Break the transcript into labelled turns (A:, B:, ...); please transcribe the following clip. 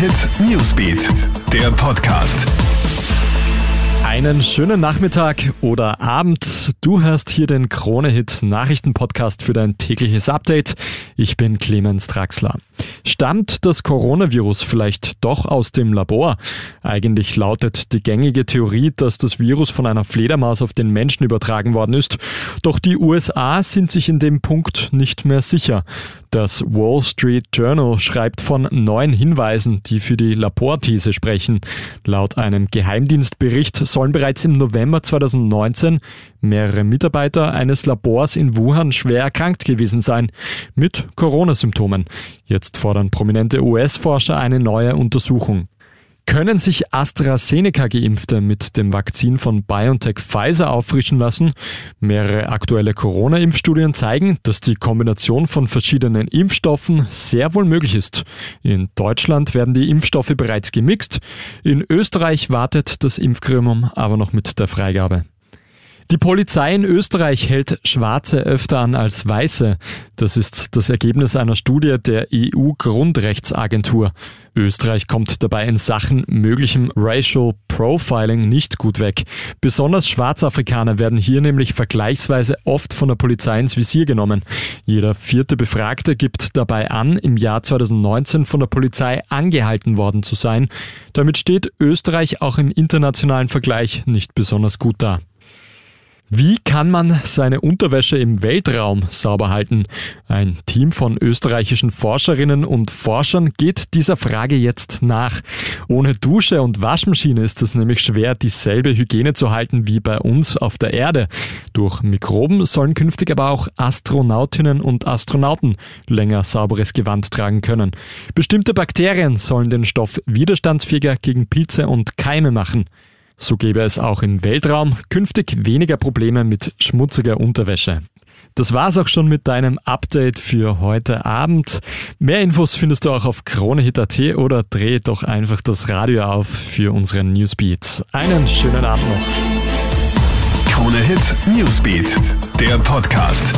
A: Hit Newsbeat, der Podcast.
B: Einen schönen Nachmittag oder Abend. Du hörst hier den Krone-Hit Nachrichten-Podcast für dein tägliches Update. Ich bin Clemens Draxler. Stammt das Coronavirus vielleicht doch aus dem Labor? Eigentlich lautet die gängige Theorie, dass das Virus von einer Fledermaus auf den Menschen übertragen worden ist. Doch die USA sind sich in dem Punkt nicht mehr sicher. Das Wall Street Journal schreibt von neuen Hinweisen, die für die Laborthese sprechen. Laut einem Geheimdienstbericht sollen bereits im November 2019 mehrere Mitarbeiter eines Labors in Wuhan schwer erkrankt gewesen sein mit Corona-Symptomen. Jetzt fordern prominente US-Forscher eine neue Untersuchung. Können sich AstraZeneca-Geimpfte mit dem Vakzin von BioNTech Pfizer auffrischen lassen? Mehrere aktuelle Corona-Impfstudien zeigen, dass die Kombination von verschiedenen Impfstoffen sehr wohl möglich ist. In Deutschland werden die Impfstoffe bereits gemixt. In Österreich wartet das Impfgremium aber noch mit der Freigabe. Die Polizei in Österreich hält Schwarze öfter an als Weiße. Das ist das Ergebnis einer Studie der EU-Grundrechtsagentur. Österreich kommt dabei in Sachen möglichem Racial Profiling nicht gut weg. Besonders Schwarzafrikaner werden hier nämlich vergleichsweise oft von der Polizei ins Visier genommen. Jeder vierte Befragte gibt dabei an, im Jahr 2019 von der Polizei angehalten worden zu sein. Damit steht Österreich auch im internationalen Vergleich nicht besonders gut da. Wie kann man seine Unterwäsche im Weltraum sauber halten? Ein Team von österreichischen Forscherinnen und Forschern geht dieser Frage jetzt nach. Ohne Dusche und Waschmaschine ist es nämlich schwer, dieselbe Hygiene zu halten wie bei uns auf der Erde. Durch Mikroben sollen künftig aber auch Astronautinnen und Astronauten länger sauberes Gewand tragen können. Bestimmte Bakterien sollen den Stoff widerstandsfähiger gegen Pilze und Keime machen. So gäbe es auch im Weltraum künftig weniger Probleme mit schmutziger Unterwäsche. Das war's auch schon mit deinem Update für heute Abend. Mehr Infos findest du auch auf kronehit.at oder dreh doch einfach das Radio auf für unseren Newsbeat. Einen schönen Abend noch.
A: Krone Hit Newsbeat, der Podcast.